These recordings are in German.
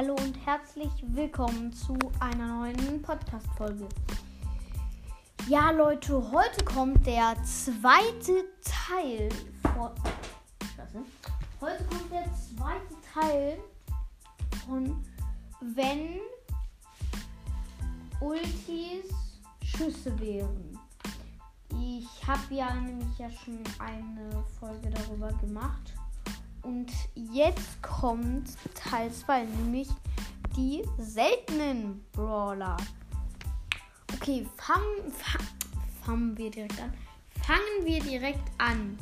Hallo und herzlich willkommen zu einer neuen Podcast-Folge. Ja, Leute, heute kommt der zweite Teil von. Heute kommt der zweite Teil von Wenn Ultis Schüsse wären. Ich habe ja nämlich ja schon eine Folge darüber gemacht. Und jetzt kommt Teil 2, nämlich die seltenen Brawler. Okay, fangen, fang, fangen wir direkt an. Fangen wir direkt an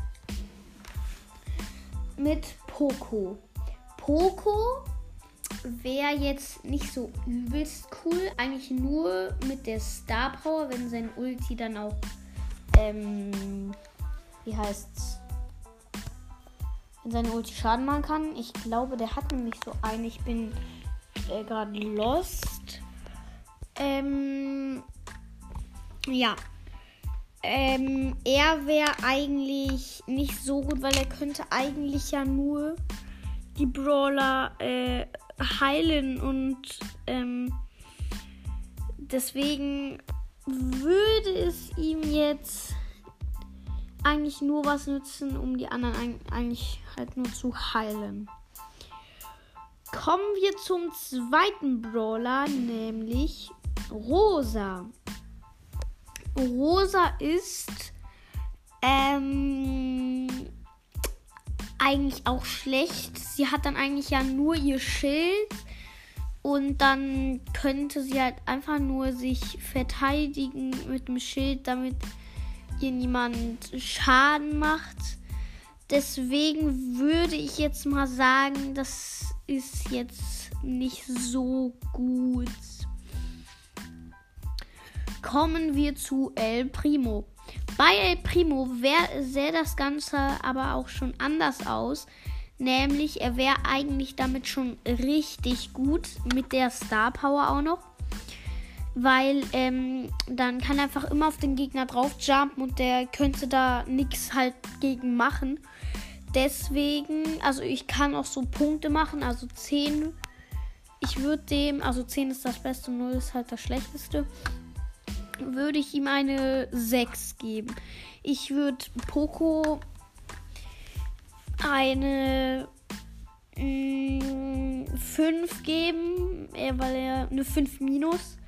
mit Poco. Poco wäre jetzt nicht so übelst cool. Eigentlich nur mit der Star Power, wenn sein Ulti dann auch, ähm, wie heißt's? Seine Ulti Schaden machen kann. Ich glaube, der hat nämlich so einen. Ich bin äh, gerade lost. Ähm, ja. Ähm, er wäre eigentlich nicht so gut, weil er könnte eigentlich ja nur die Brawler äh, heilen und ähm, deswegen würde es ihm jetzt eigentlich nur was nützen, um die anderen eigentlich halt nur zu heilen. Kommen wir zum zweiten Brawler, nämlich Rosa. Rosa ist ähm, eigentlich auch schlecht. Sie hat dann eigentlich ja nur ihr Schild und dann könnte sie halt einfach nur sich verteidigen mit dem Schild, damit ihr niemand Schaden macht. Deswegen würde ich jetzt mal sagen, das ist jetzt nicht so gut. Kommen wir zu El Primo. Bei El Primo wär, sähe das Ganze aber auch schon anders aus. Nämlich, er wäre eigentlich damit schon richtig gut. Mit der Star Power auch noch weil ähm, dann kann er einfach immer auf den Gegner drauf jumpen und der könnte da nichts halt gegen machen. Deswegen, also ich kann auch so Punkte machen, also 10. Ich würde dem, also 10 ist das Beste, 0 ist halt das Schlechteste. Würde ich ihm eine 6 geben. Ich würde Poco eine mh, mm, 5 geben, weil er eine 5 minus.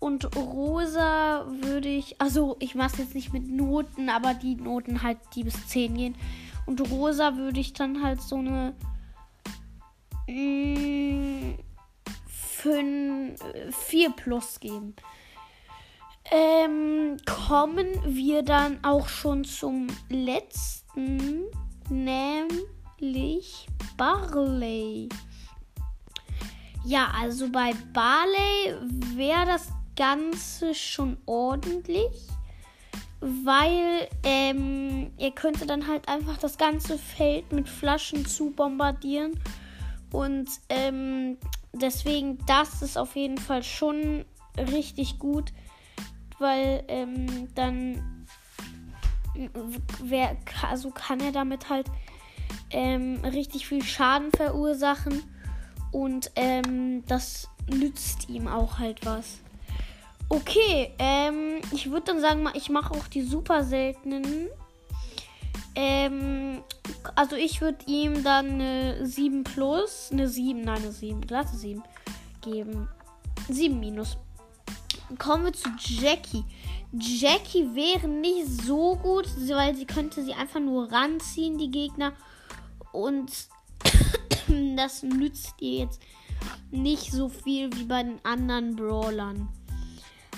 Und rosa würde ich, also ich mache es jetzt nicht mit Noten, aber die Noten halt, die bis 10 gehen. Und rosa würde ich dann halt so eine 4 mm, plus geben. Ähm, kommen wir dann auch schon zum letzten, nämlich Barley. Ja, also bei Barley wäre das Ganze schon ordentlich, weil ähm, ihr könnte dann halt einfach das ganze Feld mit Flaschen zu bombardieren und ähm, deswegen das ist auf jeden Fall schon richtig gut, weil ähm, dann wer, also kann er damit halt ähm, richtig viel Schaden verursachen und ähm, das nützt ihm auch halt was. Okay, ähm, ich würde dann sagen, ich mache auch die super seltenen. Ähm, also ich würde ihm dann eine 7 plus, eine 7, nein, eine 7, glatte 7 geben. 7 minus. Kommen wir zu Jackie. Jackie wäre nicht so gut, weil sie könnte sie einfach nur ranziehen, die Gegner. Und das nützt ihr jetzt nicht so viel wie bei den anderen Brawlern.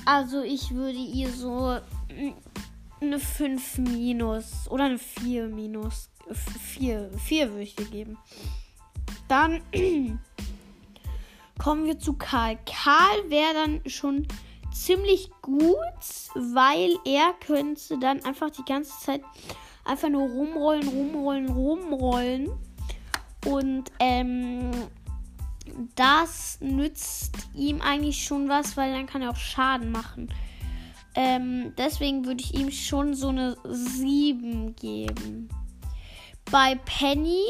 Also ich würde ihr so eine 5 minus oder eine 4 minus. 4, 4 würde ich ihr geben. Dann kommen wir zu Karl. Karl wäre dann schon ziemlich gut, weil er könnte dann einfach die ganze Zeit einfach nur rumrollen, rumrollen, rumrollen. Und ähm, das nützt ihm eigentlich schon was, weil dann kann er auch Schaden machen. Ähm, deswegen würde ich ihm schon so eine 7 geben. Bei Penny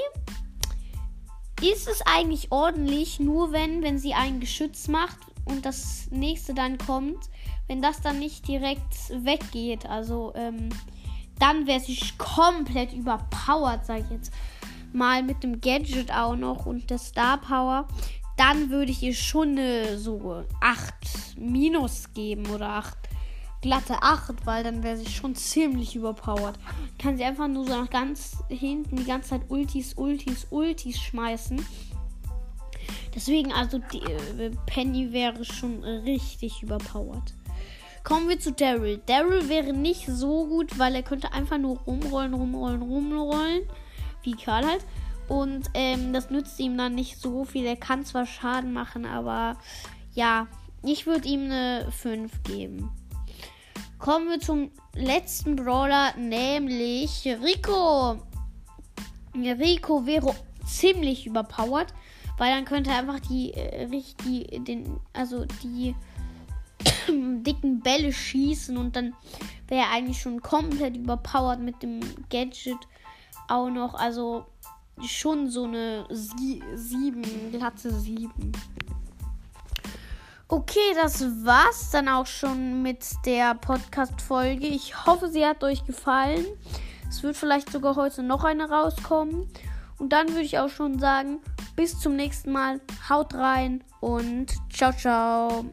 ist es eigentlich ordentlich, nur wenn, wenn sie ein Geschütz macht und das nächste dann kommt, wenn das dann nicht direkt weggeht. Also, ähm, dann wäre sie komplett überpowered, sag ich jetzt mal, mit dem Gadget auch noch und der Star Power. Dann würde ich ihr schon eine so 8 Minus geben oder 8 glatte 8, weil dann wäre sie schon ziemlich überpowered. Kann sie einfach nur so nach ganz hinten die ganze Zeit Ultis, Ultis, Ultis schmeißen. Deswegen, also die, äh, Penny wäre schon richtig überpowered. Kommen wir zu Daryl. Daryl wäre nicht so gut, weil er könnte einfach nur rumrollen, rumrollen, rumrollen. Wie Karl halt. Und ähm, das nützt ihm dann nicht so viel. Er kann zwar Schaden machen, aber ja, ich würde ihm eine 5 geben. Kommen wir zum letzten Brawler, nämlich Rico. Rico wäre ziemlich überpowered, weil dann könnte er einfach die, äh, die, den, also die dicken Bälle schießen und dann wäre er eigentlich schon komplett überpowered mit dem Gadget auch noch. Also schon so eine 7, glatte 7. Okay, das war's dann auch schon mit der Podcast-Folge. Ich hoffe, sie hat euch gefallen. Es wird vielleicht sogar heute noch eine rauskommen. Und dann würde ich auch schon sagen, bis zum nächsten Mal. Haut rein und ciao, ciao.